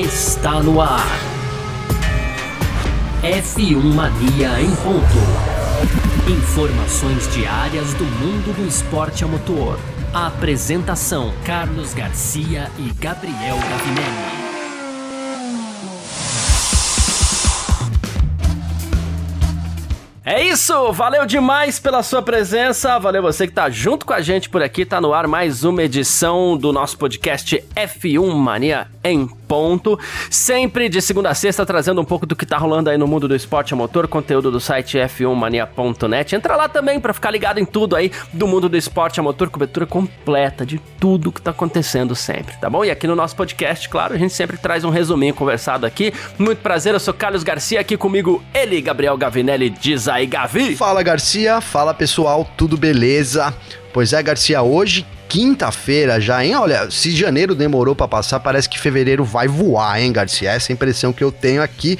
está no ar. F1 Mania em ponto. Informações diárias do mundo do esporte a motor. A apresentação: Carlos Garcia e Gabriel Gavinelli. É isso, valeu demais pela sua presença, valeu você que tá junto com a gente por aqui, tá no ar mais uma edição do nosso podcast F1 Mania em ponto, sempre de segunda a sexta trazendo um pouco do que tá rolando aí no mundo do esporte a motor, conteúdo do site f1mania.net. Entra lá também para ficar ligado em tudo aí do mundo do esporte a motor, cobertura completa de tudo que tá acontecendo sempre, tá bom? E aqui no nosso podcast, claro, a gente sempre traz um resuminho conversado aqui. Muito prazer, eu sou Carlos Garcia, aqui comigo ele, Gabriel Gavinelli, diz aí, Gavi. Fala Garcia, fala pessoal, tudo beleza? Pois é, Garcia, hoje quinta-feira já, hein? Olha, se janeiro demorou para passar, parece que fevereiro vai voar, hein, Garcia? Essa é a impressão que eu tenho aqui.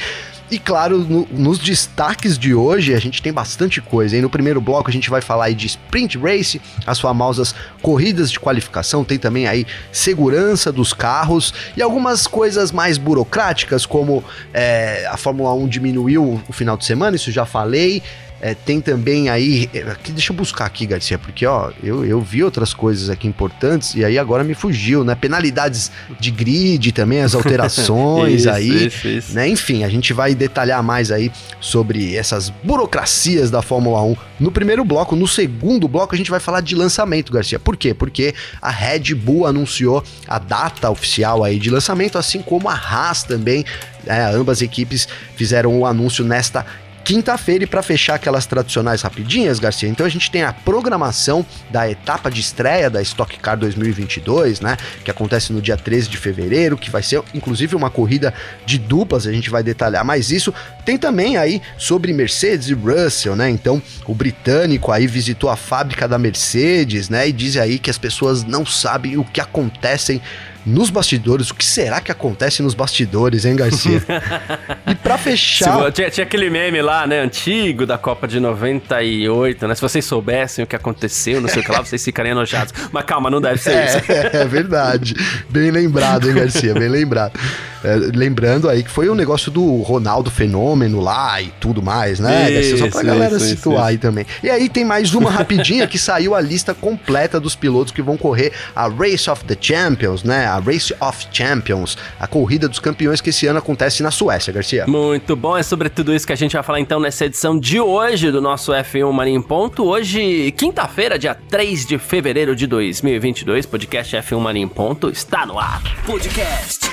E claro, no, nos destaques de hoje a gente tem bastante coisa. Hein? No primeiro bloco a gente vai falar aí de sprint race, as famosas corridas de qualificação, tem também aí segurança dos carros e algumas coisas mais burocráticas, como é, a Fórmula 1 diminuiu o final de semana, isso já falei. É, tem também aí. É, aqui, deixa eu buscar aqui, Garcia, porque ó, eu, eu vi outras coisas aqui importantes e aí agora me fugiu, né? Penalidades de grid também, as alterações Isso, aí. isso, isso. Né? Enfim, a gente vai detalhar mais aí sobre essas burocracias da Fórmula 1 no primeiro bloco. No segundo bloco, a gente vai falar de lançamento, Garcia. Por quê? Porque a Red Bull anunciou a data oficial aí de lançamento, assim como a Haas também. né? ambas equipes fizeram o anúncio nesta quinta-feira e para fechar aquelas tradicionais rapidinhas, Garcia. Então a gente tem a programação da etapa de estreia da Stock Car 2022, né, que acontece no dia 13 de fevereiro, que vai ser inclusive uma corrida de duplas, a gente vai detalhar mais isso. Tem também aí sobre Mercedes e Russell, né? Então o britânico aí visitou a fábrica da Mercedes, né, e diz aí que as pessoas não sabem o que acontecem nos bastidores, o que será que acontece nos bastidores, hein, Garcia? e para fechar, Se- tinha, tinha aquele meme lá, né, antigo da Copa de 98, né? Se vocês soubessem o que aconteceu, não sei o que lá, vocês ficariam enojados. Mas calma, não deve ser isso. É, é verdade. Bem lembrado, hein, Garcia? Bem lembrado. É, lembrando aí que foi o negócio do Ronaldo Fenômeno lá e tudo mais, né, Garcia? Só pra Isso, galera isso, situar isso, aí também. E aí tem mais uma rapidinha que saiu a lista completa dos pilotos que vão correr a Race of the Champions, né? A Race of Champions, a corrida dos campeões que esse ano acontece na Suécia, Garcia. Muito bom, é sobre tudo isso que a gente vai falar então nessa edição de hoje do nosso F1 Mania em Ponto. Hoje, quinta-feira, dia 3 de fevereiro de 2022, podcast F1 Mania em Ponto está no ar. Podcast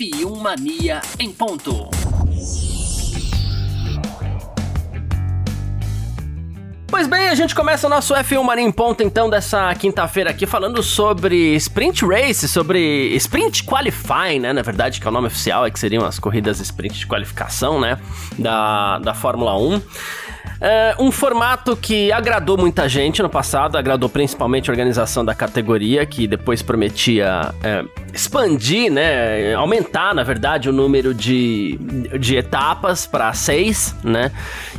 F1 Mania em ponto. Pois bem, a gente começa o nosso F1 Mania em Ponto então dessa quinta-feira aqui falando sobre Sprint Race, sobre Sprint Qualifying, né? Na verdade, que é o nome oficial, é que seriam as corridas Sprint de qualificação, né? Da, da Fórmula 1. É um formato que agradou muita gente no passado, agradou principalmente a organização da categoria, que depois prometia é, expandir, né? Aumentar, na verdade, o número de, de etapas para seis, né?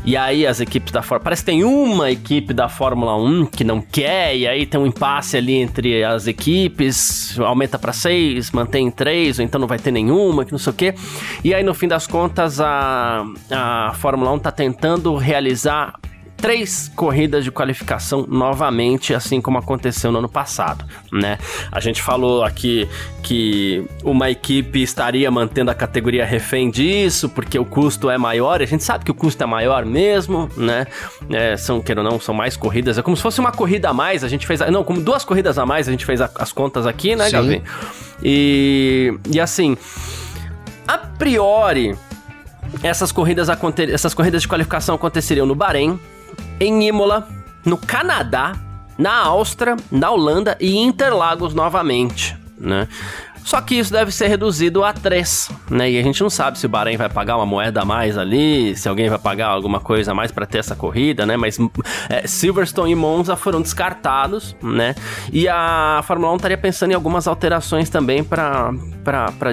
E aí as equipes da Fórmula. Parece que tem uma equipe da Fórmula 1 que não quer, e aí tem um impasse ali entre as equipes, aumenta para seis, mantém três, ou então não vai ter nenhuma, que não sei o quê. E aí, no fim das contas, a, a Fórmula 1 tá tentando realizar três corridas de qualificação novamente, assim como aconteceu no ano passado, né? A gente falou aqui que uma equipe estaria mantendo a categoria refém disso, porque o custo é maior, a gente sabe que o custo é maior mesmo, né? É, são, queira ou não, são mais corridas, é como se fosse uma corrida a mais, a gente fez, não, como duas corridas a mais, a gente fez a- as contas aqui, né, Sim. Gavi? E, e assim, a priori, essas corridas, essas corridas de qualificação aconteceriam no Bahrein, em Imola, no Canadá, na Áustria, na Holanda e Interlagos novamente, né? Só que isso deve ser reduzido a três, né? E a gente não sabe se o Bahrein vai pagar uma moeda a mais ali, se alguém vai pagar alguma coisa a mais para ter essa corrida, né? Mas é, Silverstone e Monza foram descartados, né? E a Fórmula 1 estaria pensando em algumas alterações também para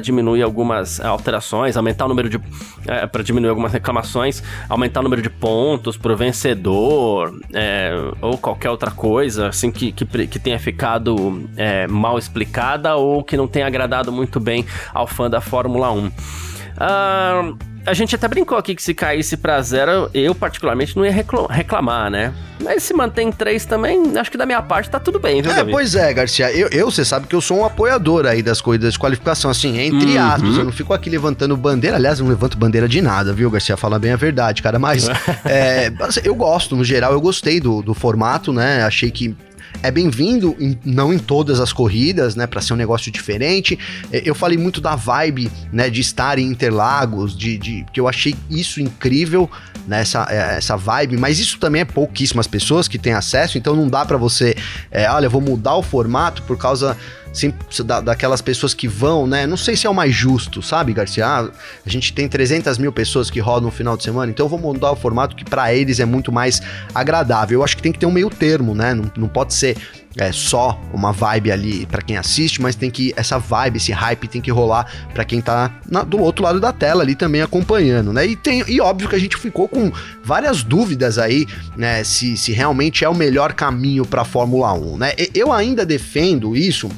diminuir algumas alterações, aumentar o número de. É, para diminuir algumas reclamações, aumentar o número de pontos pro vencedor, é, ou qualquer outra coisa, assim, que, que, que tenha ficado é, mal explicada ou que não tenha agradado muito bem ao fã da Fórmula 1. Uh, a gente até brincou aqui que se caísse para zero, eu particularmente não ia reclamar, né? Mas se mantém três também, acho que da minha parte tá tudo bem, viu, É, pois é, Garcia. Eu, eu, você sabe que eu sou um apoiador aí das corridas de qualificação, assim, entre uhum. aspas. Eu não fico aqui levantando bandeira. Aliás, eu não levanto bandeira de nada, viu, Garcia? Fala bem a verdade, cara. Mas é, eu gosto, no geral, eu gostei do, do formato, né? Achei que é bem-vindo, não em todas as corridas, né, para ser um negócio diferente. É, eu falei muito da vibe, né, de estar em Interlagos, de, de que eu achei isso incrível, né, essa, é, essa vibe, mas isso também é pouquíssimas pessoas que têm acesso, então não dá para você, é, olha, vou mudar o formato por causa Da, daquelas pessoas que vão, né? Não sei se é o mais justo, sabe, Garcia? Ah, a gente tem 300 mil pessoas que rodam no final de semana, então eu vou mudar o formato que para eles é muito mais agradável. Eu acho que tem que ter um meio termo, né? Não, não pode ser é, só uma vibe ali para quem assiste, mas tem que essa vibe, esse hype tem que rolar para quem tá na, do outro lado da tela ali também acompanhando, né? E tem e óbvio que a gente ficou com várias dúvidas aí, né, se, se realmente é o melhor caminho para Fórmula 1, né? Eu ainda defendo isso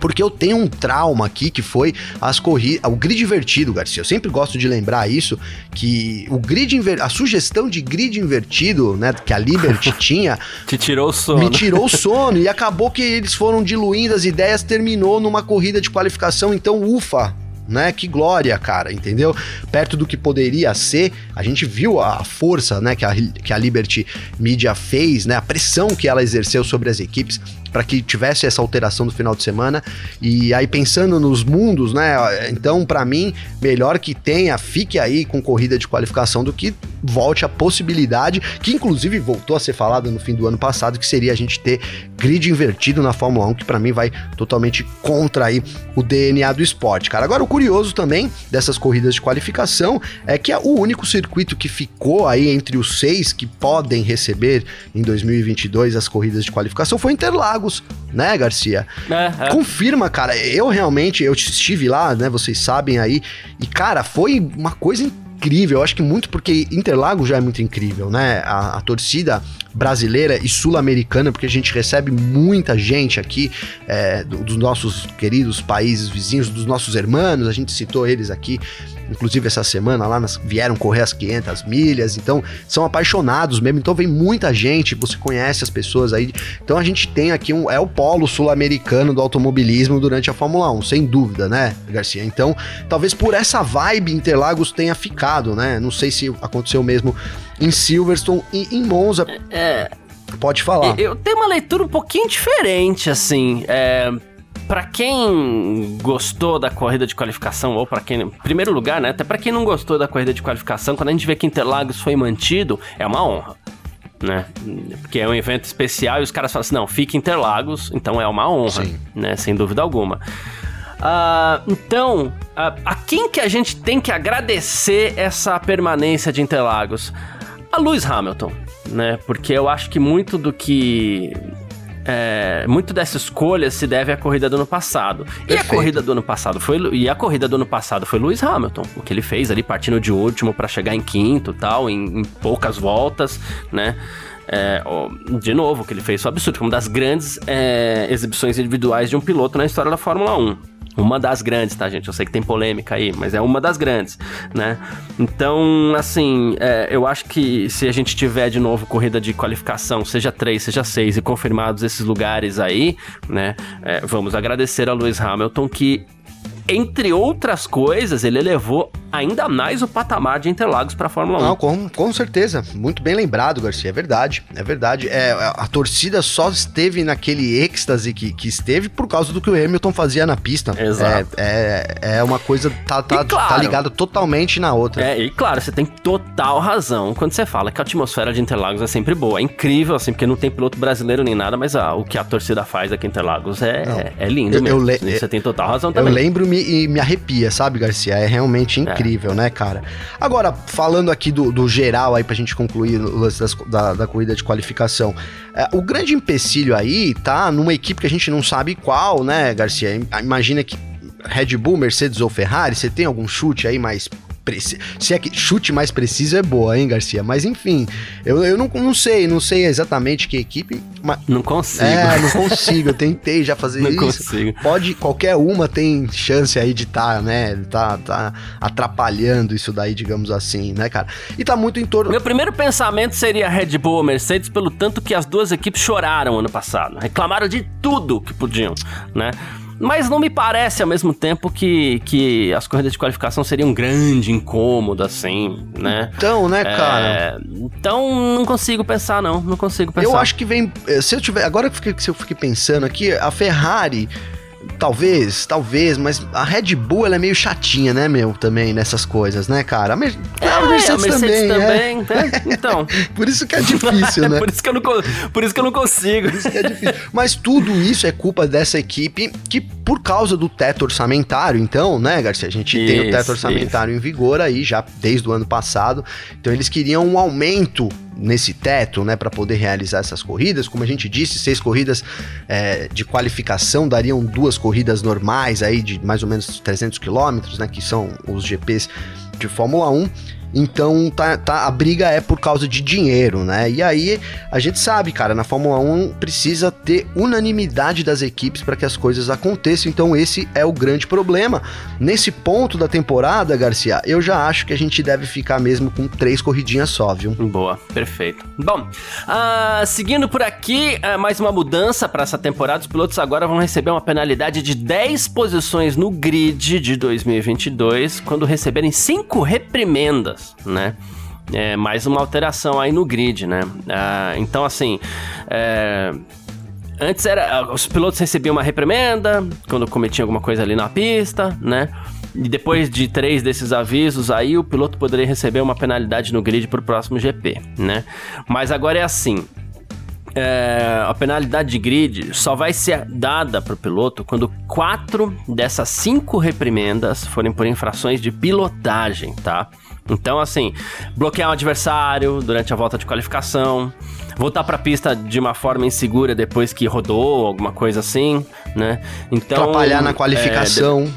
porque eu tenho um trauma aqui que foi as corridas, o grid invertido, Garcia. Eu sempre gosto de lembrar isso que o grid inver... a sugestão de grid invertido, né, que a Liberty tinha, te tirou o sono. Me tirou o sono e acabou que eles foram diluindo as ideias, terminou numa corrida de qualificação, então ufa, né? Que glória, cara, entendeu? Perto do que poderia ser, a gente viu a força, né, que a, que a Liberty Media fez, né, a pressão que ela exerceu sobre as equipes para que tivesse essa alteração do final de semana. E aí pensando nos mundos, né? Então, para mim, melhor que tenha, fique aí com corrida de qualificação do que volte a possibilidade, que inclusive voltou a ser falada no fim do ano passado, que seria a gente ter grid invertido na Fórmula 1, que para mim vai totalmente contra aí o DNA do esporte, cara. Agora, o curioso também dessas corridas de qualificação é que é o único circuito que ficou aí entre os seis que podem receber em 2022 as corridas de qualificação foi Interlagos, né, Garcia? É, é. Confirma, cara. Eu realmente, eu estive lá, né, vocês sabem aí, e cara, foi uma coisa incrível incrível. Eu acho que muito porque Interlagos já é muito incrível, né? A, a torcida brasileira e sul-americana, porque a gente recebe muita gente aqui é, dos nossos queridos países vizinhos, dos nossos irmãos, a gente citou eles aqui inclusive essa semana lá nas, vieram correr as 500 milhas, então são apaixonados mesmo, então vem muita gente, você conhece as pessoas aí, então a gente tem aqui um, é o polo sul-americano do automobilismo durante a Fórmula 1, sem dúvida, né, Garcia? Então, talvez por essa vibe Interlagos tenha ficado, né, não sei se aconteceu mesmo em Silverstone e em Monza. É... Pode falar. Eu tenho uma leitura um pouquinho diferente, assim. É, para quem gostou da corrida de qualificação, ou para quem. Em primeiro lugar, né? Até para quem não gostou da corrida de qualificação, quando a gente vê que Interlagos foi mantido, é uma honra. Né? Porque é um evento especial e os caras falam assim: não, fica Interlagos, então é uma honra, Sim. né? Sem dúvida alguma. Uh, então, uh, a quem que a gente tem que agradecer essa permanência de Interlagos? A Lewis Hamilton, né? Porque eu acho que muito do que é, muito dessa escolha se deve à corrida do ano passado. Perfeito. E a corrida do ano passado foi e a corrida do ano passado foi Lewis Hamilton, o que ele fez ali partindo de último para chegar em quinto, tal, em, em poucas voltas, né? É, de novo, o que ele fez foi absurdo, uma das grandes é, exibições individuais de um piloto na história da Fórmula 1. Uma das grandes, tá, gente? Eu sei que tem polêmica aí, mas é uma das grandes, né? Então, assim, é, eu acho que se a gente tiver de novo corrida de qualificação, seja três, seja seis, e confirmados esses lugares aí, né? É, vamos agradecer a Lewis Hamilton que entre outras coisas, ele elevou ainda mais o patamar de Interlagos para a Fórmula 1. Não, com, com certeza. Muito bem lembrado, Garcia. É verdade. É verdade. É, a torcida só esteve naquele êxtase que, que esteve por causa do que o Hamilton fazia na pista. Exato. É, é, é uma coisa, tá, tá, claro, tá ligada totalmente na outra. É, e claro, você tem total razão quando você fala que a atmosfera de Interlagos é sempre boa. É incrível, assim, porque não tem piloto brasileiro nem nada, mas ah, o que a torcida faz aqui em Interlagos é, é, é, lindo eu, mesmo. Eu você tem total razão também. Eu lembro-me e me arrepia, sabe, Garcia? É realmente incrível. Incrível, né, cara? Agora, falando aqui do, do geral aí pra gente concluir o lance das, da, da corrida de qualificação, é, o grande empecilho aí tá numa equipe que a gente não sabe qual, né, Garcia? Imagina que Red Bull, Mercedes ou Ferrari, você tem algum chute aí mais preciso. Se é que chute mais preciso é boa, hein, Garcia? Mas enfim, eu, eu não, não sei, não sei exatamente que equipe. Mas... Não consigo. É, não consigo. Eu tentei já fazer não isso. Não consigo. Pode, qualquer uma tem chance aí de estar, tá, né? Tá, tá atrapalhando isso daí, digamos assim, né, cara? E tá muito em torno. Meu primeiro pensamento seria Red Bull ou Mercedes, pelo tanto que as duas equipes choraram ano passado. Reclamaram de tudo que podiam, né? Mas não me parece ao mesmo tempo que, que as corridas de qualificação seriam um grande incômodo, assim, né? Então, né, cara? É, então, não consigo pensar, não. Não consigo pensar. Eu acho que vem. Eh, se eu tiver. Agora que eu fiquei pensando aqui, a Ferrari Talvez, talvez, mas a Red Bull ela é meio chatinha, né, meu, também nessas coisas, né, cara? A, Mer é, a Mercedes, a Mercedes também, também é. Então. por isso que é difícil, né? por, isso que eu não, por isso que eu não consigo. Por isso que é difícil. Mas tudo isso é culpa dessa equipe que, por causa do teto orçamentário, então, né, Garcia? A gente isso, tem o teto orçamentário isso. em vigor aí já desde o ano passado. Então eles queriam um aumento nesse teto, né, para poder realizar essas corridas. Como a gente disse, seis corridas é, de qualificação dariam duas corridas normais aí de mais ou menos 300 quilômetros, né, que são os GPs de Fórmula 1. Então tá, tá, a briga é por causa de dinheiro, né? E aí a gente sabe, cara, na Fórmula 1 precisa ter unanimidade das equipes para que as coisas aconteçam. Então esse é o grande problema. Nesse ponto da temporada, Garcia, eu já acho que a gente deve ficar mesmo com três corridinhas só, viu? Boa, perfeito. Bom, uh, seguindo por aqui, uh, mais uma mudança para essa temporada. Os pilotos agora vão receber uma penalidade de 10 posições no grid de 2022 quando receberem cinco reprimendas né? É, mais uma alteração aí no grid, né? Ah, então, assim, é, antes era os pilotos recebiam uma reprimenda quando cometiam alguma coisa ali na pista, né? E depois de três desses avisos, aí o piloto poderia receber uma penalidade no grid para o próximo GP, né? Mas agora é assim. É, a penalidade de grid só vai ser dada para o piloto quando quatro dessas cinco reprimendas forem por infrações de pilotagem, tá? Então, assim, bloquear um adversário durante a volta de qualificação, voltar para a pista de uma forma insegura depois que rodou, alguma coisa assim, né? Então, atrapalhar na qualificação.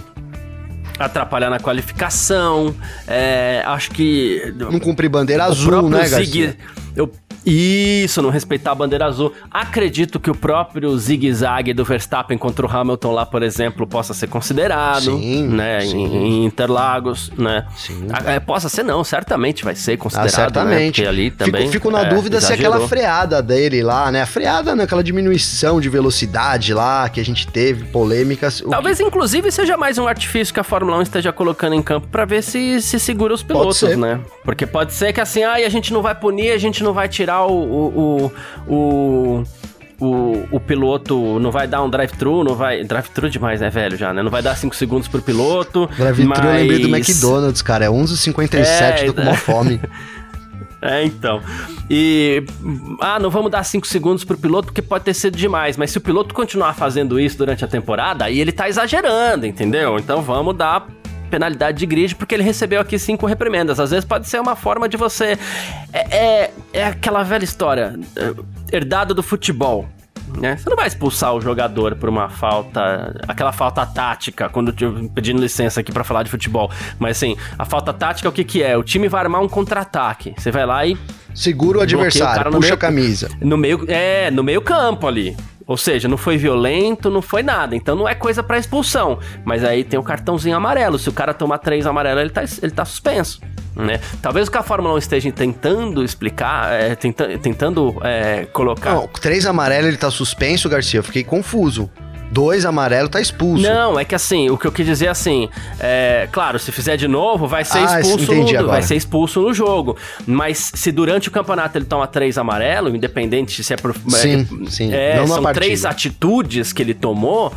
É, atrapalhar na qualificação. É, acho que. Não cumprir bandeira azul, né, Garcia? eu isso, não respeitar a bandeira azul. Acredito que o próprio zigue-zague do Verstappen contra o Hamilton lá, por exemplo, possa ser considerado, sim, né, sim. Em, Interlagos, né? Sim. É, possa ser não, certamente vai ser considerado, ah, certamente. Né, ali também Fico, fico na é, dúvida exagerou. se aquela freada dele lá, né? A freada, né, aquela diminuição de velocidade lá que a gente teve, polêmicas. Talvez que... inclusive seja mais um artifício que a Fórmula 1 esteja colocando em campo para ver se se segura os pilotos, né? Porque pode ser que assim, ai, a gente não vai punir, a gente não vai tirar tirar o, o, o, o, o piloto não vai dar um drive-thru, não vai. Drive-thru demais, né, velho? Já, né? Não vai dar 5 segundos pro piloto. Drive-thru mas... eu lembrei do McDonald's, cara. É 11h57, é, tô com uma fome. É, então. E. Ah, não vamos dar 5 segundos pro piloto porque pode ter sido demais. Mas se o piloto continuar fazendo isso durante a temporada, aí ele tá exagerando, entendeu? Então vamos dar penalidade de grid porque ele recebeu aqui cinco reprimendas. Às vezes pode ser uma forma de você. É, é, é aquela velha história é, herdada do futebol. Né? Você não vai expulsar o jogador por uma falta, aquela falta tática, quando eu pedindo licença aqui para falar de futebol. Mas assim, a falta tática o que que é? O time vai armar um contra-ataque. Você vai lá e segura o adversário, o puxa meio, a camisa. No meio, é, no meio campo ali. Ou seja, não foi violento, não foi nada. Então não é coisa para expulsão. Mas aí tem o cartãozinho amarelo. Se o cara tomar três amarelos, ele tá, ele tá suspenso. Né? Talvez o que a Fórmula 1 esteja tentando explicar, é, tenta, tentando é, colocar. Não, três amarelos ele tá suspenso, Garcia. Eu fiquei confuso dois amarelo tá expulso. Não, é que assim, o que eu quis dizer é assim, é, claro, se fizer de novo, vai ser ah, expulso no, vai ser expulso no jogo. Mas se durante o campeonato ele toma três amarelo, independente se é por sim, é, sim. É, são três atitudes que ele tomou,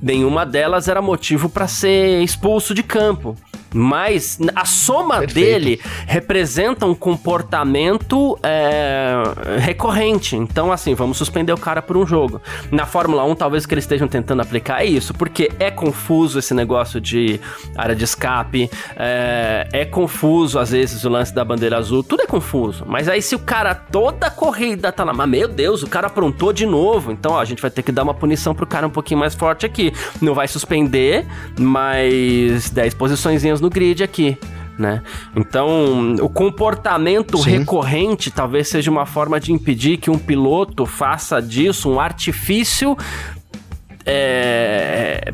nenhuma delas era motivo para ser expulso de campo mas a soma Perfeito. dele representa um comportamento é, recorrente. Então, assim, vamos suspender o cara por um jogo. Na Fórmula 1, talvez o que eles estejam tentando aplicar é isso, porque é confuso esse negócio de área de escape, é, é confuso, às vezes, o lance da bandeira azul, tudo é confuso. Mas aí, se o cara toda a corrida tá lá, mas meu Deus, o cara aprontou de novo, então ó, a gente vai ter que dar uma punição pro cara um pouquinho mais forte aqui. Não vai suspender, mas 10 posições no grid aqui. né? Então, o comportamento Sim. recorrente talvez seja uma forma de impedir que um piloto faça disso um artifício é,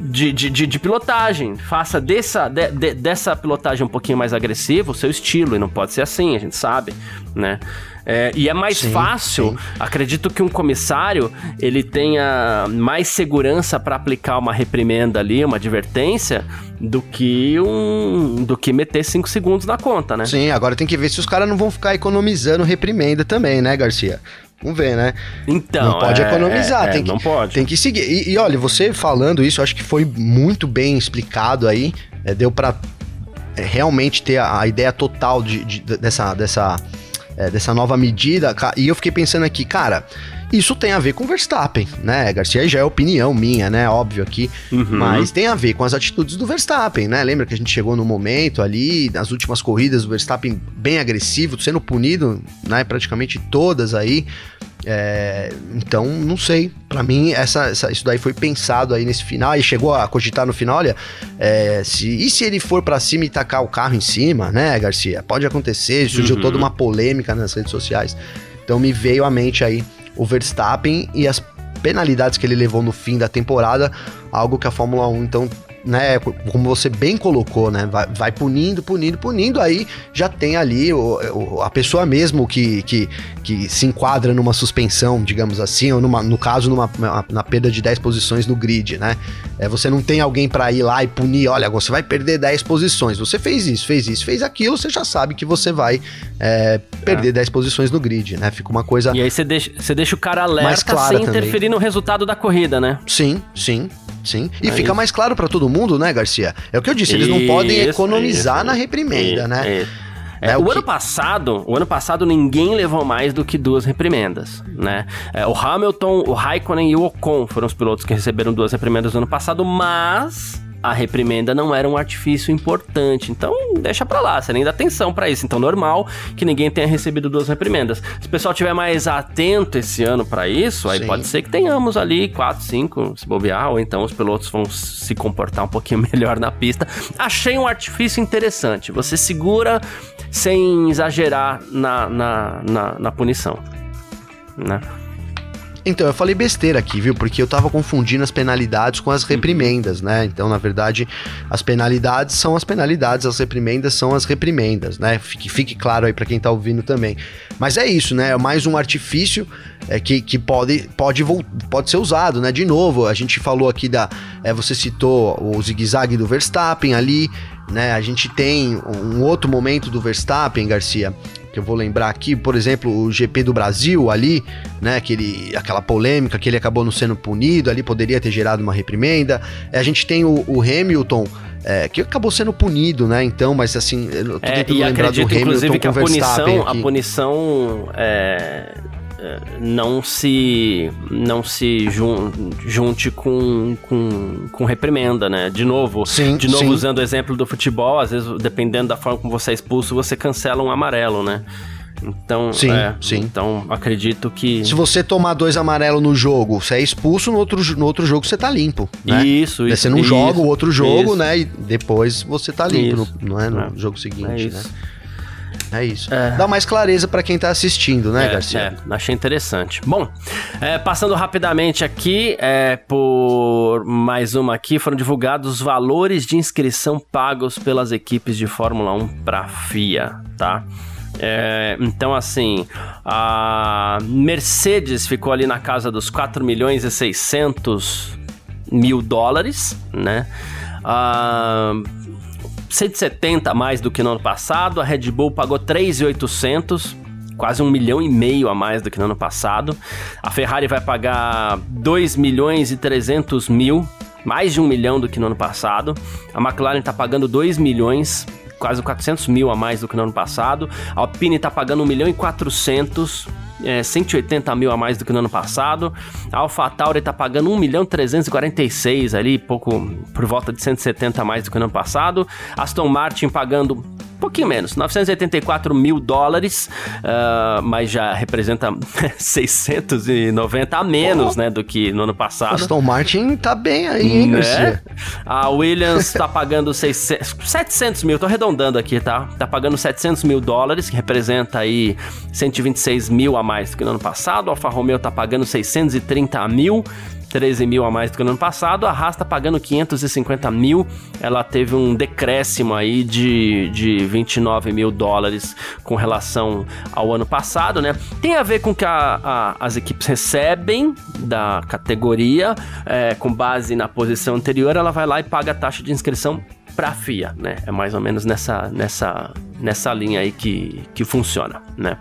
de, de, de, de, pilotagem. Faça dessa, de, de, dessa pilotagem um pouquinho mais agressiva o seu estilo, e não pode ser assim, a gente sabe, né? É, e é mais sim, fácil, sim. acredito que um comissário ele tenha mais segurança para aplicar uma reprimenda ali, uma advertência, do que um do que meter 5 segundos na conta, né? Sim, agora tem que ver se os caras não vão ficar economizando reprimenda também, né, Garcia? Vamos ver, né? Então. Não pode é, economizar, é, tem, que, não pode. tem que seguir. E, e, olha, você falando isso, acho que foi muito bem explicado aí. É, deu para é, realmente ter a, a ideia total de, de, dessa, dessa, é, dessa nova medida. E eu fiquei pensando aqui, cara. Isso tem a ver com Verstappen, né, Garcia? Já é opinião minha, né? Óbvio aqui. Uhum. Mas tem a ver com as atitudes do Verstappen, né? Lembra que a gente chegou no momento ali, nas últimas corridas, o Verstappen bem agressivo, sendo punido, né? Praticamente todas aí. É, então, não sei. Para mim, essa, essa, isso daí foi pensado aí nesse final e chegou a cogitar no final. Olha, é, se, e se ele for para cima e tacar o carro em cima, né, Garcia? Pode acontecer. Surgiu uhum. toda uma polêmica nas redes sociais. Então, me veio à mente aí o Verstappen e as penalidades que ele levou no fim da temporada, algo que a Fórmula 1 então né, como você bem colocou, né, vai, vai punindo, punindo, punindo, aí já tem ali o, o, a pessoa mesmo que, que, que se enquadra numa suspensão, digamos assim, ou numa, no caso, numa, na perda de 10 posições no grid, né? É, você não tem alguém para ir lá e punir, olha, você vai perder 10 posições, você fez isso, fez isso, fez aquilo, você já sabe que você vai é, perder é. 10 posições no grid, né? Fica uma coisa... E aí você deixa, você deixa o cara alerta sem interferir no resultado da corrida, né? Sim, sim. Sim. E é fica isso. mais claro para todo mundo, né, Garcia? É o que eu disse, eles não podem economizar isso, na reprimenda, né? É, o que... ano passado, o ano passado ninguém levou mais do que duas reprimendas, né? É, o Hamilton, o Raikkonen e o Ocon foram os pilotos que receberam duas reprimendas no ano passado, mas a reprimenda não era um artifício importante. Então, deixa pra lá, você nem dá atenção para isso. Então, normal que ninguém tenha recebido duas reprimendas. Se o pessoal tiver mais atento esse ano para isso, aí Sim. pode ser que tenhamos ali quatro, cinco, se bobear, ou então os pilotos vão se comportar um pouquinho melhor na pista. Achei um artifício interessante. Você segura sem exagerar na, na, na, na punição, né? Então, eu falei besteira aqui, viu? Porque eu tava confundindo as penalidades com as reprimendas, né? Então, na verdade, as penalidades são as penalidades, as reprimendas são as reprimendas, né? Fique, fique claro aí para quem tá ouvindo também. Mas é isso, né? É mais um artifício é, que, que pode, pode, pode ser usado, né? De novo, a gente falou aqui da. É, você citou o zigue-zague do Verstappen ali, né? A gente tem um outro momento do Verstappen, Garcia, que eu vou lembrar aqui, por exemplo, o GP do Brasil ali, né, aquele, aquela polêmica que ele acabou não sendo punido, ali poderia ter gerado uma reprimenda. É, a gente tem o, o Hamilton, é, que acabou sendo punido, né? Então, mas assim, eu tô é, tentando lembrar acredito, do Hamilton inclusive, que a punição, a punição é, não se não se jun, junte com, com, com reprimenda, né? De novo, sim, de novo sim. usando o exemplo do futebol, às vezes dependendo da forma como você é expulso, você cancela um amarelo, né? Então, sim, é, sim. Então, acredito que. Se você tomar dois amarelos no jogo, você é expulso, no outro, no outro jogo você tá limpo. Né? Isso, isso. Você não isso, joga o outro jogo, isso. né? E depois você tá limpo, no, não é? No é, jogo seguinte, é né? É isso. É. Dá mais clareza para quem tá assistindo, né, é, Garcia? É, achei interessante. Bom, é, passando rapidamente aqui, é, por mais uma aqui, foram divulgados os valores de inscrição pagos pelas equipes de Fórmula 1 para FIA, tá? É, então, assim, a Mercedes ficou ali na casa dos 4 milhões e 600 mil dólares, né? A 170 a mais do que no ano passado. A Red Bull pagou 3,800 quase um milhão e meio a mais do que no ano passado. A Ferrari vai pagar 2 milhões e 300 mil, mais de um milhão do que no ano passado. A McLaren está pagando 2 milhões, quase 400 mil a mais do que no ano passado. A Alpine está pagando 1 milhão e 400 é, 180 mil a mais do que no ano passado. A AlphaTauri tá pagando 1 milhão 346 ali, pouco por volta de 170 a mais do que no ano passado. Aston Martin pagando pouquinho menos, 984 mil dólares, uh, mas já representa 690 a menos, oh. né, do que no ano passado. Aston Martin tá bem aí, hein, né? A Williams tá pagando 600, 700 mil, tô arredondando aqui, tá? Tá pagando 700 mil dólares, que representa aí 126 mil a mais do que no ano passado. A Alfa Romeo tá pagando 630 mil. 13 mil a mais do que no ano passado, a Haas tá pagando 550 mil, ela teve um decréscimo aí de, de 29 mil dólares com relação ao ano passado, né? Tem a ver com que a, a, as equipes recebem da categoria, é, com base na posição anterior, ela vai lá e paga a taxa de inscrição para a FIA, né? É mais ou menos nessa, nessa, nessa linha aí que, que funciona, né?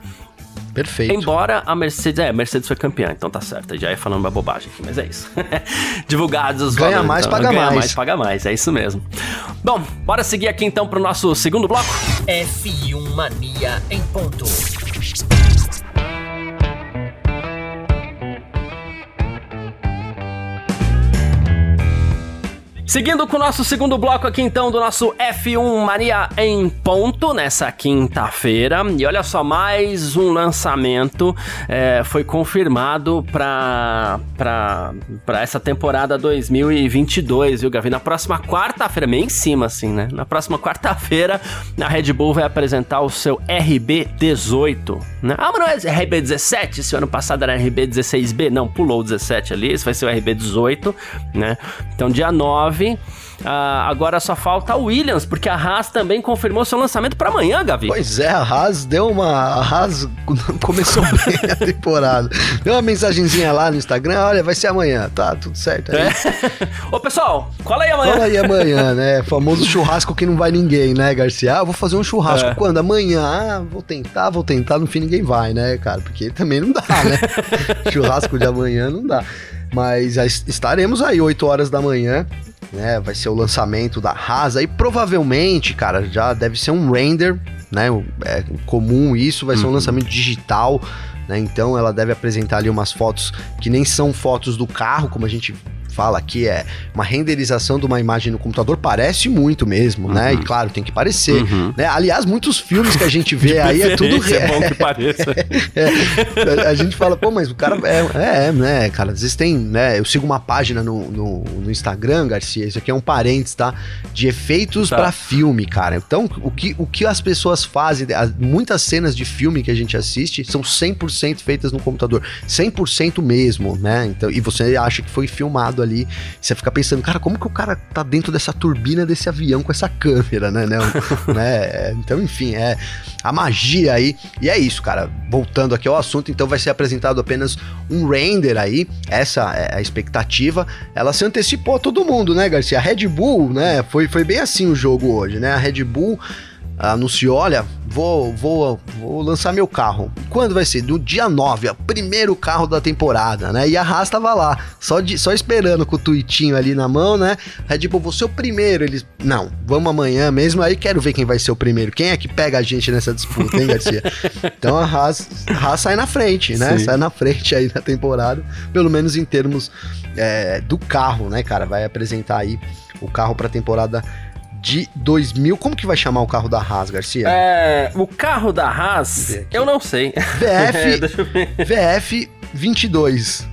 Perfeito. Embora a Mercedes. É, a Mercedes foi campeã, então tá certo. Já ia falando uma bobagem aqui, mas é isso. Divulgados os Ganha valores, mais, então, paga ganha mais. mais, paga mais. É isso mesmo. Bom, bora seguir aqui então pro nosso segundo bloco. F1 Mania em ponto. Seguindo com o nosso segundo bloco aqui então do nosso F1 Mania em ponto nessa quinta-feira. E olha só, mais um lançamento é, foi confirmado para essa temporada 2022, viu, Gavi? Na próxima quarta-feira, meio em cima assim, né? Na próxima quarta-feira, a Red Bull vai apresentar o seu RB18. Né? Ah, mas não é RB17? Se o ano passado era RB16B? Não, pulou o 17 ali, esse vai ser o RB18, né? Então, dia 9 Uh, agora só falta o Williams, porque a Haas também confirmou seu lançamento para amanhã, Gavi. Pois é, a Haas deu uma. A Haas começou bem a temporada. Deu uma mensagenzinha lá no Instagram: olha, vai ser amanhã. Tá, tudo certo. É. Ô, pessoal, cola aí amanhã. Cola aí amanhã, né? Famoso churrasco que não vai ninguém, né, Garcia? Ah, vou fazer um churrasco. É. Quando? Amanhã. Ah, vou tentar, vou tentar. No fim, ninguém vai, né, cara? Porque também não dá, né? churrasco de amanhã não dá. Mas estaremos aí 8 horas da manhã né? Vai ser o lançamento da Haas aí, provavelmente, cara, já deve ser um render, né? É comum isso, vai uhum. ser um uhum. lançamento digital, né? Então ela deve apresentar ali umas fotos que nem são fotos do carro, como a gente fala que é uma renderização de uma imagem no computador, parece muito mesmo, uhum. né? E claro, tem que parecer. Uhum. Né? Aliás, muitos filmes que a gente vê aí é tudo real. É bom que pareça. é, a gente fala, pô, mas o cara é, é, né, cara? Às vezes tem, né? Eu sigo uma página no, no, no Instagram, Garcia, isso aqui é um parênteses, tá? De efeitos tá. para filme, cara. Então, o que, o que as pessoas fazem, muitas cenas de filme que a gente assiste são 100% feitas no computador. 100% mesmo, né? Então, e você acha que foi filmado ali. Você fica pensando, cara, como que o cara tá dentro dessa turbina desse avião com essa câmera, né? né? né? Então, enfim, é a magia aí. E é isso, cara. Voltando aqui ao assunto, então vai ser apresentado apenas um render aí. Essa é a expectativa. Ela se antecipou a todo mundo, né, Garcia? A Red Bull, né? Foi, foi bem assim o jogo hoje, né? A Red Bull anunciou, olha, vou, vou, vou lançar meu carro. Quando vai ser? No dia 9, o primeiro carro da temporada, né? E a Haas tava lá, só, de, só esperando com o tweetinho ali na mão, né? Red Bull, vou ser o primeiro. Eles, não, vamos amanhã mesmo, aí quero ver quem vai ser o primeiro. Quem é que pega a gente nessa disputa, hein, Garcia? então a Haas, a Haas sai na frente, né? Sim. Sai na frente aí na temporada, pelo menos em termos é, do carro, né, cara? Vai apresentar aí o carro para a temporada de 2000. Como que vai chamar o carro da Haas, Garcia? É, o carro da Haas, eu não sei. VF, VF 22.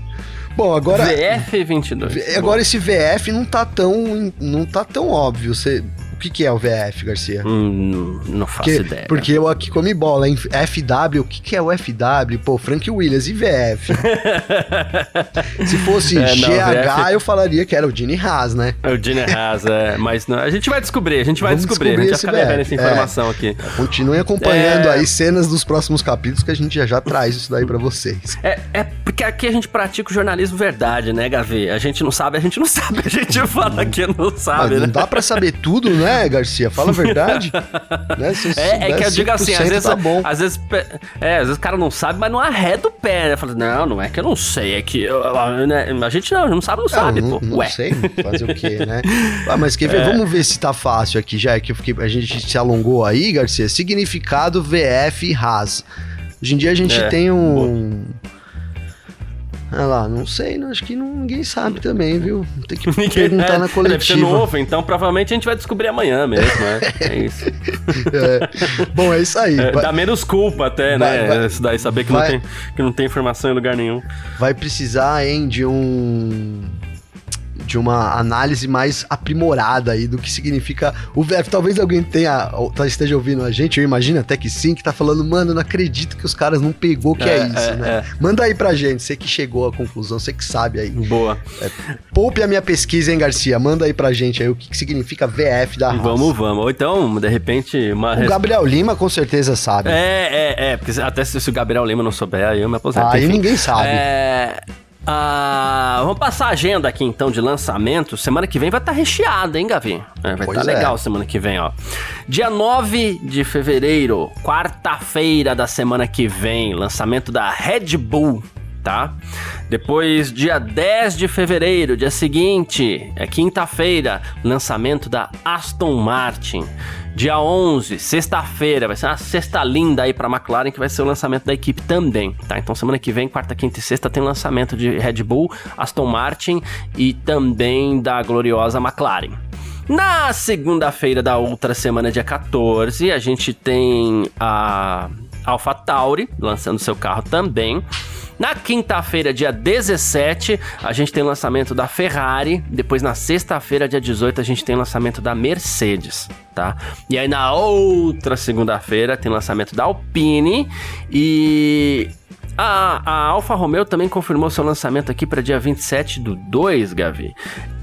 Bom, agora VF 22. Agora Bom. esse VF não tá tão não tá tão óbvio. Você que, que é o VF, Garcia? Hum, não, faço porque, ideia. Porque eu aqui comi bola, hein? FW, o que, que é o FW? Pô, Frank Williams e VF. Se fosse é, não, GH, VF... eu falaria que era o Gene Haas, né? É o Gene Haas, é. Mas não, a gente vai descobrir, a gente vai descobrir. descobrir. A gente vai ficar essa informação é. aqui. Continue acompanhando é... aí cenas dos próximos capítulos que a gente já já traz isso daí para vocês. É, é porque aqui a gente pratica o jornalismo verdade, né, Gavi? A gente não sabe, a gente não sabe. A gente fala que não sabe, Mas né? Não dá pra saber tudo, né? Né, Garcia? Fala a verdade. né? é, é, que eu digo assim, às vezes, tá bom. às vezes, é, às vezes o cara não sabe, mas não arreda o pé, né? Fala, não, não é que eu não sei, é que né? a gente não, não sabe, não sabe, não, pô. Não Ué. sei fazer o quê, né? Ah, mas quer ver, é. vamos ver se tá fácil aqui, já que a gente se alongou aí, Garcia. Significado VF Haas. Hoje em dia a gente É, tem um. Ah lá, não sei, não, acho que não- ninguém sabe também, viu? Tem que perguntar É, na Deve ser coletiva. novo, então provavelmente a gente vai descobrir amanhã mesmo, né? É isso. É. Bom, é isso aí. É, Vai, dá menos culpa até, Vai- né? vai- Isso daí, saber que não, vai- tem, que não tem informação em lugar nenhum. vai precisar, hein, de um. De uma análise mais aprimorada aí do que significa o verbo. Talvez alguém tenha, tá- esteja ouvindo a gente, eu imagino até que sim, que tá falando, mano, eu não acredito que os caras não pegou que é, É, isso, é, né? é. Manda aí pra gente, você que chegou à conclusão, você que sabe aí. Boa. Poupe a minha pesquisa, hein, Garcia? Manda aí pra gente aí o que, que significa VF da raça. Vamos, vamos. Ou então, de repente, uma. O Gabriel Lima com certeza sabe. É, é, é. Porque até se, se o Gabriel Lima não souber, aí eu me aposento. aí ninguém sabe. É. ah, vamos passar a agenda aqui então de lançamento. Semana que vem vai estar recheada, hein, Gavi? É, vai estar é. legal semana que vem, ó. Dia 9 de fevereiro, quarta-feira da semana que vem, lançamento da Red Bull. Tá? Depois, dia 10 de fevereiro, dia seguinte, é quinta-feira, lançamento da Aston Martin. Dia 11, sexta-feira, vai ser uma sexta linda aí pra McLaren, que vai ser o lançamento da equipe também, tá? Então semana que vem, quarta, quinta e sexta, tem lançamento de Red Bull, Aston Martin e também da gloriosa McLaren. Na segunda-feira da outra semana, dia 14, a gente tem a AlphaTauri lançando seu carro também. Na quinta-feira, dia 17, a gente tem lançamento da Ferrari. Depois, na sexta-feira, dia 18, a gente tem lançamento da Mercedes, tá? E aí, na outra segunda-feira, tem lançamento da Alpine. E a, a Alfa Romeo também confirmou seu lançamento aqui para dia 27 do 2, Gavi.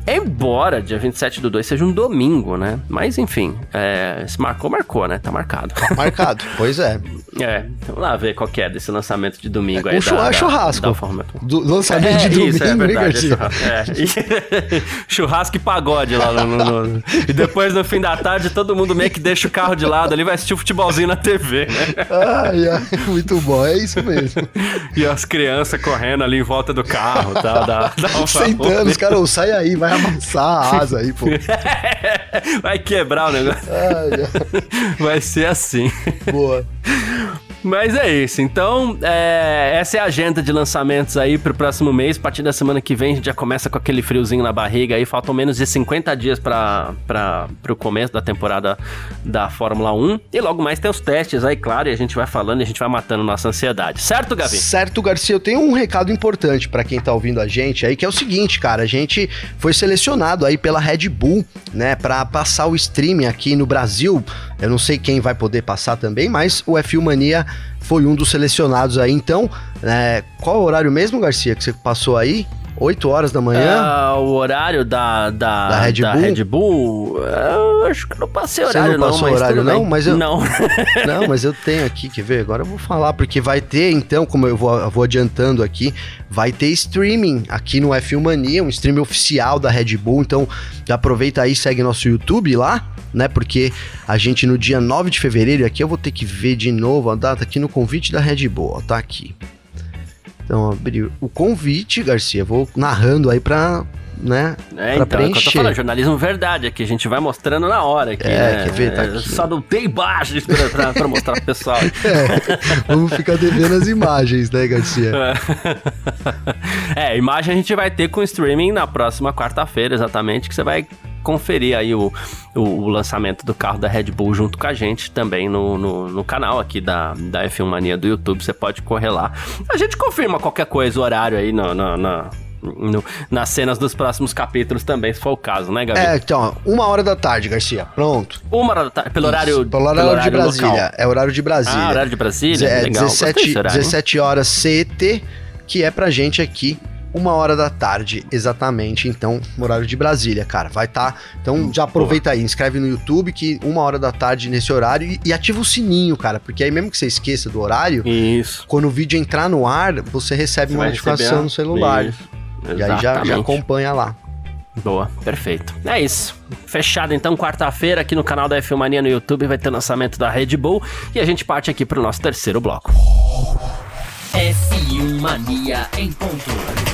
Embora dia 27 do 2 seja um domingo, né? Mas enfim, é, se marcou, marcou, né? Tá marcado. Marcado. Pois é. É, vamos lá ver qual que é desse lançamento de domingo aí. Um chu- da, da- churrasco. da Romeo. Do lançamento de domingo, isso, é verdade, é churrasco. É. E- churrasco e pagode lá no, no- no- E depois no fim da tarde todo mundo meio que deixa o carro de lado ali, vai assistir o futebolzinho na TV, né? Ai, ai, muito bom, é isso mesmo. E as crianças correndo ali em volta do carro, tá? Da, da Sentando, os caras, sai aí, vai amassar a asa aí, pô. Vai quebrar o negócio. Ai, ai, Vai ser assim. boa. Mas é isso. Então, é, essa é a agenda de lançamentos aí pro próximo mês. A partir da semana que vem, a gente já começa com aquele friozinho na barriga aí. Faltam menos de 50 dias para pro começo da temporada da Fórmula 1. E logo mais tem os testes aí, claro. E a gente vai falando e a gente vai matando nossa ansiedade. Certo, Gavi? Certo, Garcia, eu tenho um recado importante pra quem tá ouvindo a gente aí, que é o seguinte, cara, a gente foi selecionado aí pela Red Bull, né, Pra passar o streaming aqui no Brasil. Eu não sei quem vai poder passar também, mas o F1 Mania foi um dos selecionados aí. Então, é, qual horário mesmo, Garcia, que você passou aí? 8 horas da manhã? Ah, o horário da, da, Da Red Bull? Red Bull, eu acho que não passei Você horário não passou mas horário, não? Mas eu- Não. Não, mas eu tenho aqui, quer ver? Agora eu vou falar, porque vai ter, então, como eu vou, eu vou adiantando aqui, vai ter streaming aqui no F1 Mania, um streaming oficial da Red Bull. Então, aproveita aí, segue nosso YouTube lá, né? Porque a gente no dia 9 de fevereiro, e aqui eu vou ter que ver de novo a data aqui no convite da Red Bull, ó, tá aqui. Então, abri o convite, Garcia, vou narrando aí pra, né? É, pra então, é o que eu tô preencher. falando, jornalismo verdade aqui, a gente vai mostrando na hora aqui, É, né? quer ver? Tá É, aqui. Só não tem imagens pra, pra, pra mostrar pro pessoal. É, vamos ficar devendo as imagens, né, Garcia? é, imagem a gente vai ter com streaming na próxima quarta-feira, exatamente, que você vai conferir aí o, o, o lançamento do carro da Red Bull junto com a gente também no, no, no canal aqui da, da F1 Mania do YouTube, você pode correr lá. A gente confirma qualquer coisa, o horário aí no, no- no- no- nas cenas dos próximos capítulos também, se for o caso, né, Gabi? É, então, uma hora da tarde, Garcia. Pronto. Uma hora da tarde, pelo horário, Isso, pelo horário, de Brasília. local. É horário de Brasília. Ah, horário de Brasília? Ze- É Legal. gostei 17, desse horário, hein? 17 horas CET, que é pra gente aqui uma hora da tarde, exatamente. Então, horário de Brasília, cara. Vai estar. então, já aproveita aí, inscreve no YouTube que uma hora da tarde nesse horário e, e ativa o sininho, cara. Porque aí, mesmo que você esqueça do horário, Isso. quando o vídeo entrar no ar, você recebe Você uma notificação a- no celular. Isso. E aí já, já acompanha lá. Boa, perfeito. É isso. Fechado então, quarta-feira, aqui no canal da F1 Mania no YouTube, vai ter lançamento da Red Bull e a gente parte aqui pro nosso terceiro bloco. F1 Mania em ponto.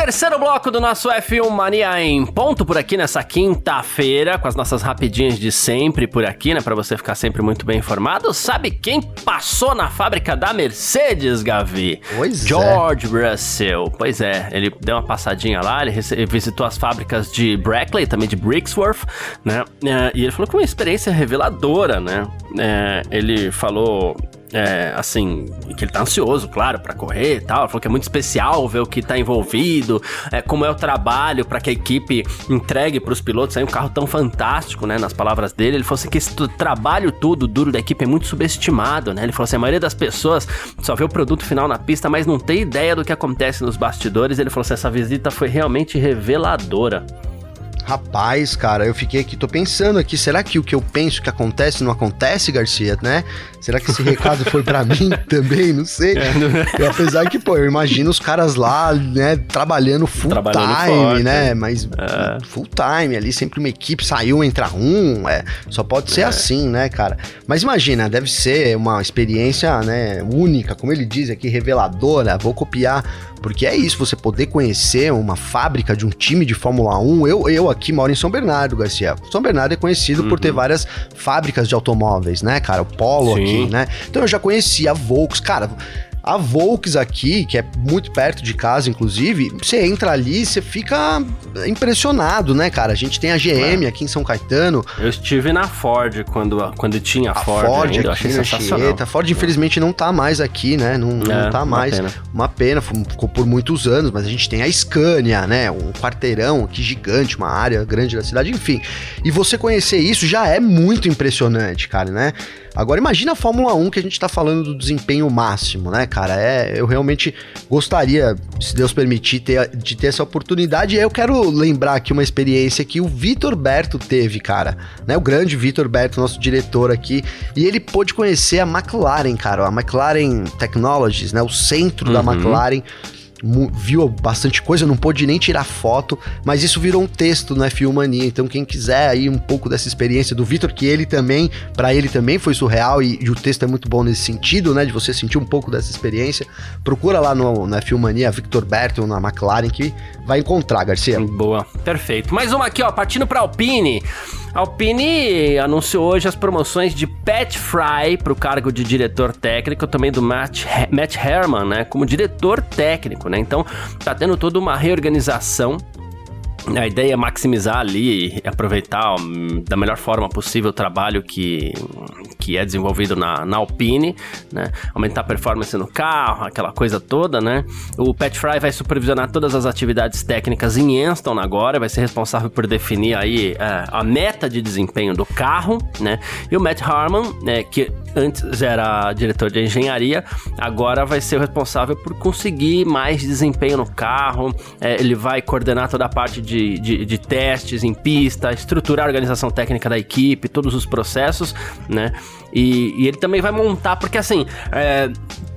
Terceiro bloco do nosso F1 Mania em ponto por aqui nessa quinta-feira, com as nossas rapidinhas de sempre por aqui, né? Pra você ficar sempre muito bem informado. Sabe quem passou na fábrica da Mercedes, Gavi? Pois é. George é. Russell. Pois é, ele deu uma passadinha lá, ele visitou as fábricas de Brackley, também de Brixworth, né? É, e ele falou que uma experiência reveladora, né? É, ele falou é, assim, que ele tá ansioso, claro, para correr e tal. Ele falou que é muito especial ver o que tá envolvido, é, como é o trabalho para que a equipe entregue para os pilotos aí um carro tão fantástico, né? Nas palavras dele, ele falou assim que esse trabalho tudo duro da equipe é muito subestimado, né? Ele falou assim: a maioria das pessoas só vê o produto final na pista, mas não tem ideia do que acontece nos bastidores. Ele falou assim: essa visita foi realmente reveladora. Rapaz, cara, eu fiquei aqui, tô pensando aqui, será que o que eu penso que acontece não acontece, Garcia, né? Será que esse recado foi para mim também? Não sei. É, não... É. apesar que, pô, eu imagino os caras lá, né, trabalhando full trabalhando time, forte. né? Mas é. full time ali, sempre uma equipe saiu, entra um, é, só pode ser é. assim, né, cara? Mas imagina, deve ser uma experiência, né, única, como ele diz aqui, reveladora. Vou copiar porque é isso, você poder conhecer uma fábrica de um time de Fórmula 1. Eu, eu aqui moro em São Bernardo, Garcia. São Bernardo é conhecido uhum. por ter uhum. várias fábricas de automóveis, né, cara? O Polo Sim. aqui aqui, né? Então eu já conhecia a Volks, cara. A Volks aqui, que é muito perto de casa, inclusive, você entra ali, você fica impressionado, né, cara? A gente tem a GM é. aqui em São Caetano. Eu estive na Ford quando, quando tinha a, a Ford, Ford ainda, eu achei sensacional. A Ford, infelizmente, não tá mais aqui, né? Não, é, não tá mais. Uma pena. uma pena, ficou por muitos anos, mas a gente tem a Scania, né? Um quarteirão aqui gigante, uma área grande da cidade, enfim. E você conhecer isso já é muito impressionante, cara, né? Agora imagina a Fórmula 1 que a gente tá falando do desempenho máximo, né, cara? É, eu realmente gostaria, se Deus permitir, ter, de ter essa oportunidade. E eu quero lembrar aqui uma experiência que o Vitor Berto teve, cara, né? O grande Vitor Berto, nosso diretor aqui, e ele pôde conhecer a McLaren, cara, a McLaren Technologies, né? O centro uhum. da McLaren viu bastante coisa, não pôde nem tirar foto, mas isso virou um texto no F1 Mania. Então, quem quiser aí um pouco dessa experiência do Vitor, que ele também, para ele também foi surreal e, e, o texto é muito bom nesse sentido, né? De você sentir um pouco dessa experiência, procura lá no, no F1 Mania, Victor Berton na McLaren, que vai encontrar, Garcia. Boa, perfeito. Mais uma aqui, ó, partindo para Alpine. Alpine anunciou hoje as promoções de Pat Fry para o cargo de diretor técnico, também do Matt, Matt Herman, né, como diretor técnico, né? Então, tá tendo toda uma reorganização a ideia é maximizar ali e aproveitar hum, da melhor forma possível o trabalho que, que é desenvolvido na, na Alpine, né? Aumentar a performance no carro, aquela coisa toda, né? O Pat Fry vai supervisionar todas as atividades técnicas em Anston agora, vai ser responsável por definir aí é, a meta de desempenho do carro, né? E o Matt Harmon, né, que antes era diretor de engenharia, agora vai ser o responsável por conseguir mais desempenho no carro, é, ele vai coordenar toda a parte de de, de, testes em pista, estruturar a organização técnica da equipe, todos os processos, né? E, e ele também vai montar, porque assim, é,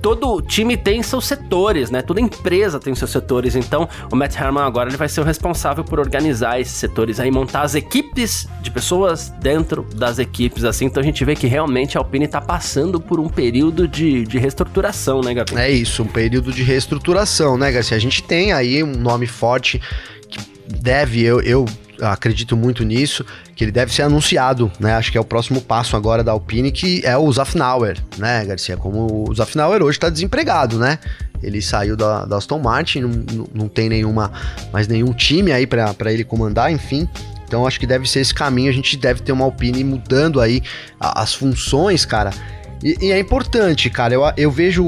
todo time tem seus setores, né? Toda empresa tem seus setores. Então, o Matt Herman agora ele vai ser o responsável por organizar esses setores aí, montar as equipes de pessoas dentro das equipes, assim. Então a gente vê que realmente a Alpine tá passando por um período de, de reestruturação, né, Gabriel? É isso, um período de reestruturação, né, Garcia? A gente tem aí um nome forte deve, eu, eu acredito muito nisso, que ele deve ser anunciado, né? Acho que é o próximo passo agora da Alpine, que é o Zafnauer, né, Garcia? Como o Zafnauer hoje está desempregado, né? Ele saiu da, da Aston Martin, não, não tem nenhuma, mais nenhum time aí para ele comandar, enfim. Então acho que deve ser esse caminho. A gente deve ter uma Alpine mudando aí as funções, cara. E, e, é importante, cara. Eu, eu, vejo,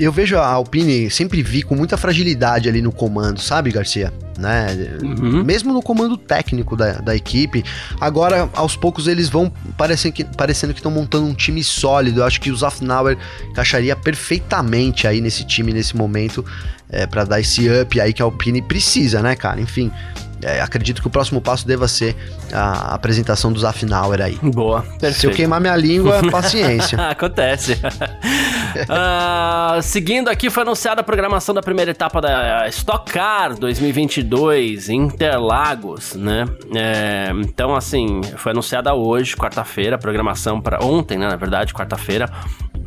eu vejo a Alpine, sempre vi com muita fragilidade ali no comando, sabe, Garcia? Né? Uhum. Mesmo no comando técnico da, da equipe. Agora, aos poucos, eles vão parecendo que parecendo que estão montando um time sólido. Eu acho que o Zafnauer encaixaria perfeitamente aí nesse time, nesse momento, é, para dar esse up aí que a Alpine precisa, né, cara? Enfim, é, acredito que o próximo passo deva ser a apresentação do Zafnauer aí. Boa, perfeito. Se eu queimar minha língua, paciência. Acontece. uh, seguindo aqui, foi anunciada a programação da primeira etapa da Stock Car 2022 em Interlagos, né? É, então, assim, foi anunciada hoje, quarta-feira, a programação para ontem, né? Na verdade, quarta-feira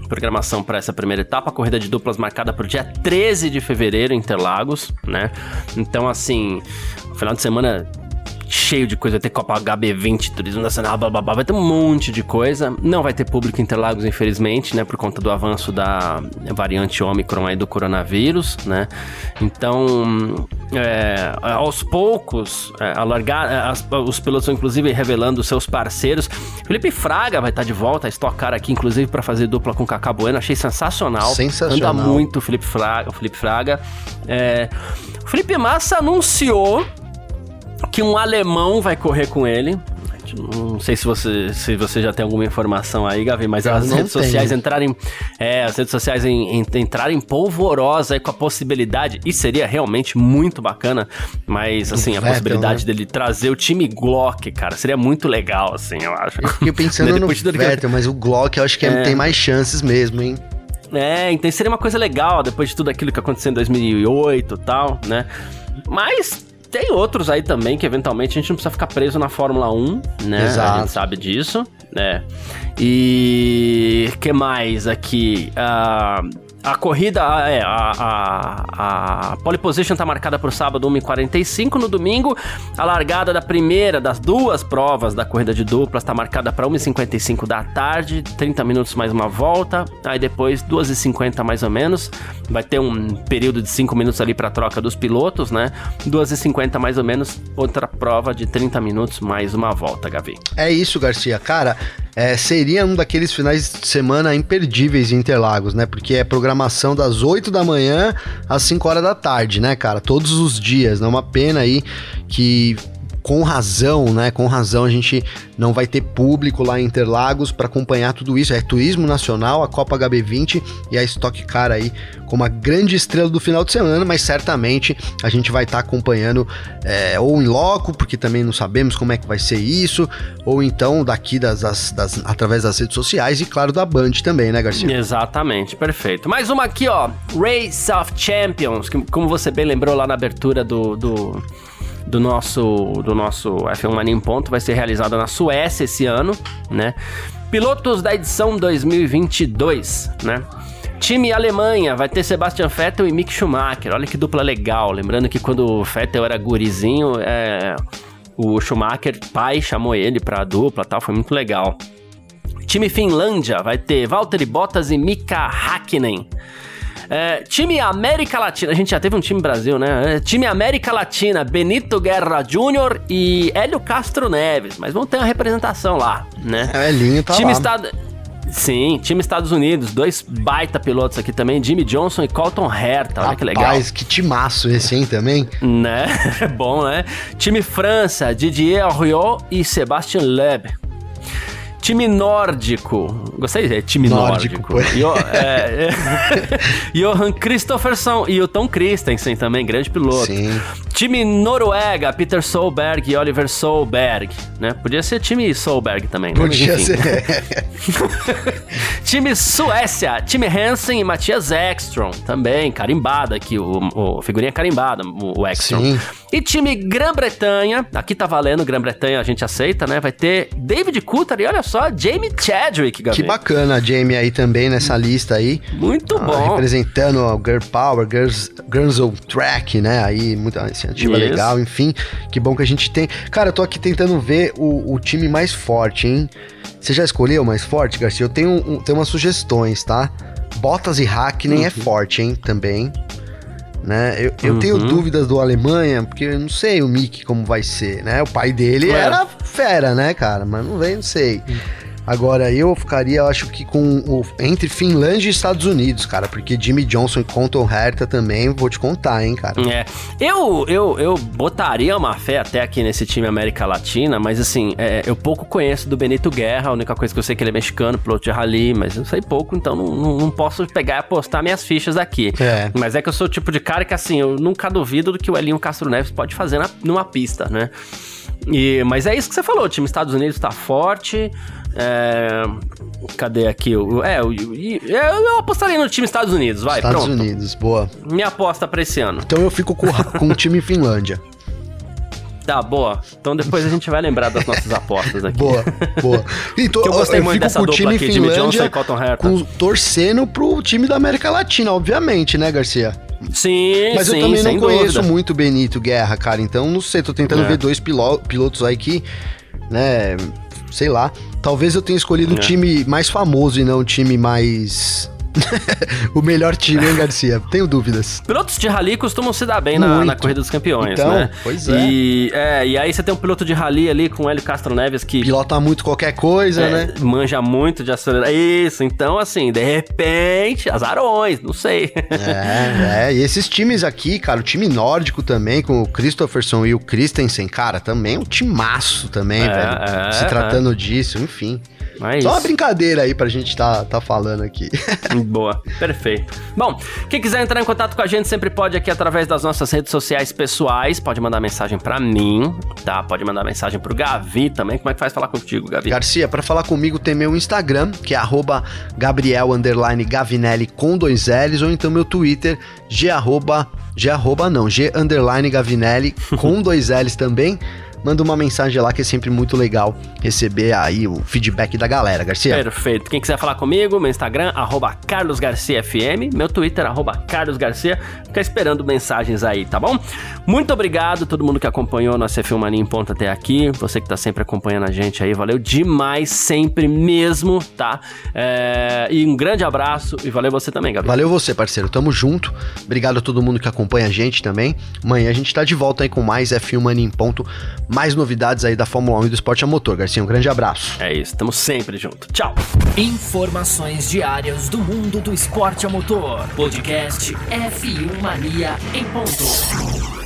programação para essa primeira etapa, a corrida de duplas marcada para o dia 13 de fevereiro em Interlagos, né? Então, assim, final de semana cheio de coisa. Vai ter Copa HB20, Turismo Nacional, blá, blá, blá, vai ter um monte de coisa. Não vai ter público em Interlagos, infelizmente, né? Por conta do avanço da variante Omicron aí do coronavírus, né? Então, é, aos poucos, é, alargar, é, as, os pilotos estão inclusive revelando seus parceiros. Felipe Fraga vai estar de volta a Stock Car aqui, inclusive, para fazer dupla com Cacá Bueno. Achei sensacional. Sensacional. Anda muito o Felipe Fraga. O Felipe Fraga. É, o Felipe Massa anunciou que um alemão vai correr com ele. Não sei se você, se você já tem alguma informação aí, Gavi, mas Eu as redes tenho. sociais entrarem. É, as redes sociais em, em, entrarem polvorosa aí com a possibilidade, e seria realmente muito bacana, mas assim, a possibilidade né? dele trazer o time Glock, cara, seria muito legal, assim, eu acho. Eu fiquei pensando no Vettel, mas o Glock eu acho que é, tem mais chances mesmo, hein? É, então seria uma coisa legal depois de tudo aquilo que aconteceu em 2008 e tal, né? Mas tem outros aí também que eventualmente a gente não precisa ficar preso na Fórmula 1, né? Exato. A gente sabe disso, né? E que mais aqui? Uh, a corrida, é, a, a, a pole position tá marcada para o sábado 1h45. No domingo, a largada da primeira das duas provas da corrida de duplas tá marcada para 1h55 da tarde, 30 minutos mais uma volta. Aí depois, 2h50 mais ou menos. Vai ter um período de 5 minutos ali para troca dos pilotos, né? 2h50 mais ou menos, outra prova de 30 minutos mais uma volta, Gavi. É isso, Garcia. Cara, é, seria um daqueles finais de semana imperdíveis em Interlagos, né? Porque é programação das 8 da manhã às 5 horas da tarde, né, cara? Todos os dias, né? Uma pena aí que com razão, né? Com razão a gente não vai ter público lá em Interlagos para acompanhar tudo isso. É turismo nacional, a Copa HB20 e a Stock Car aí como a grande estrela do final de semana, mas certamente a gente vai estar tá acompanhando é, ou em loco, porque também não sabemos como é que vai ser isso, ou então daqui das, das, das através das redes sociais e claro da Band também, né, Garcia? Exatamente, perfeito. Mais uma aqui, ó, Race of Champions, que como você bem lembrou lá na abertura do, do do nosso, do nosso F1 Mania em Ponto vai ser realizada na Suécia esse ano, né? Pilotos da edição 2022, né? Time Alemanha vai ter Sebastian Vettel e Mick Schumacher. Olha que dupla legal. Lembrando que quando o Vettel era gurizinho, é, o Schumacher, pai, chamou ele pra dupla tal. Foi muito legal. Time Finlândia vai ter Valtteri Bottas e Mika Hakkinen. É, time América Latina, a gente já teve um time Brasil, né? É, time América Latina, Benito Guerra Júnior e Hélio Castro Neves, mas vão ter uma representação lá, né? É, Elinho tá time lá. Estado... Sim, time Estados Unidos, dois baita pilotos aqui também, Jimmy Johnson e Colton Herta, olha que legal. Rapaz, que timaço esse, hein, também? Né? Bom, né? Time França, Didier Auriot e Sebastian Loeb. Time nórdico. Gostei de time nórdico. nórdico. Yo, é, é, Johan Christofferson e o Tom Christensen também, grande piloto. Sim. Time Noruega, Peter Solberg e Oliver Solberg. Né? Podia ser time Solberg também. Né? Podia ser. time Suécia, time Hansen e Matias Ekstrom. Também, carimbada aqui, o, o figurinha carimbada, o, o Ekstrom. Sim. E time Grã-Bretanha, aqui tá valendo, Grã-Bretanha a gente aceita, né? Vai ter David Coulter e olha só, Jamie Chadwick, Gabriel. Que bacana a Jamie aí também nessa lista aí. Muito ah, bom. Representando o Girl Power, Girls, Girls of Track, né? Aí, muita iniciativa Isso. legal, enfim. Que bom que a gente tem. Cara, eu tô aqui tentando ver o, o time mais forte, hein? Você já escolheu o mais forte, Garcia? Eu tenho, um, tenho umas sugestões, tá? Bottas e Hackney é uhum. é forte, hein? Também né? Eu, eu uhum. tenho dúvidas do Alemanha, porque eu não sei o Mick como vai ser, né? O pai dele é. era fera, né, cara? Mas não vem, não sei. Uhum. Agora, eu ficaria, eu acho que com o, entre Finlândia e Estados Unidos, cara, porque Jimmy Johnson e Conton Herta também, vou te contar, hein, cara. É. Eu, eu, eu botaria uma fé até aqui nesse time América Latina, mas assim, é, eu pouco conheço do Benito Guerra, a única coisa que eu sei é que ele é mexicano, piloto de rally, mas eu sei pouco, então não, não, não posso pegar e apostar minhas fichas aqui. É. Mas é que eu sou o tipo de cara que, assim, eu nunca duvido do que o Elinho Castro Neves pode fazer na, numa pista, né? E, mas é isso que você falou, o time Estados Unidos tá forte, é, cadê aqui? É, eu, eu apostaria no time Estados Unidos, vai, Estados pronto. Unidos, boa. Minha aposta pra esse ano. Então eu fico com, com o time Finlândia. Tá, boa. Então depois a gente vai lembrar das nossas apostas aqui. Boa, boa. Então, eu gostei eu muito dessa com o dupla time aqui, Jimmy Johnson Finlândia e Colton Herta. com, torcendo pro time da América Latina, obviamente, né, Garcia? Sim, Mas sim, eu também não conheço dúvida. muito Benito Guerra, cara. Então, não sei, tô tentando É. ver dois pilo- pilotos aí que, né, sei lá. Talvez eu tenha escolhido o É. time mais famoso e não o time mais. o melhor time, hein, Garcia? Tenho dúvidas. Pilotos de rally costumam se dar bem na, na corrida dos campeões, Então, né? pois é. E, é. E aí você tem um piloto de rally ali com o Hélio Castro Neves que Pilota muito qualquer coisa, é, né? manja muito de acelerar. Isso, então assim, de repente, azarões, não sei. É, é. E esses times aqui, cara, o time nórdico também, com o Christopherson e o Christensen, cara, também é um timaço também, É, velho. é, se tratando disso, enfim. Mas Só uma brincadeira aí pra gente tá, tá falando aqui. Boa, perfeito. Bom, quem quiser entrar em contato com a gente sempre pode aqui através das nossas redes sociais pessoais. Pode mandar mensagem pra mim, tá? Pode mandar mensagem pro Gavi também. Como é que faz falar contigo, Gavi? Garcia, pra falar comigo tem meu Instagram, que é arroba Gabriel underline Gavinelli com dois L's, ou então meu Twitter, G arroba, G arroba não, G underline Gavinelli com dois L's também. Manda uma mensagem lá que é sempre muito legal receber aí o feedback da galera, Garcia. Perfeito. Quem quiser falar comigo, meu Instagram, arroba carlosgarciafm, meu Twitter, arroba carlosgarcia. Fica esperando mensagens aí, tá bom? Muito obrigado a todo mundo que acompanhou nosso F1 Mania em ponto até aqui. Você que tá sempre acompanhando a gente aí, valeu demais, sempre mesmo, tá? É, E um grande abraço e valeu você também, Gabriel. Valeu você, parceiro. Tamo junto. Obrigado a todo mundo que acompanha a gente também. Amanhã a gente tá de volta aí com mais F1 Mania em ponto. Mais novidades aí da Fórmula 1 e do esporte a motor. Garcia, um grande abraço. É isso, estamos sempre juntos. Tchau. Informações diárias do mundo do esporte a motor. Podcast F1 Mania em ponto.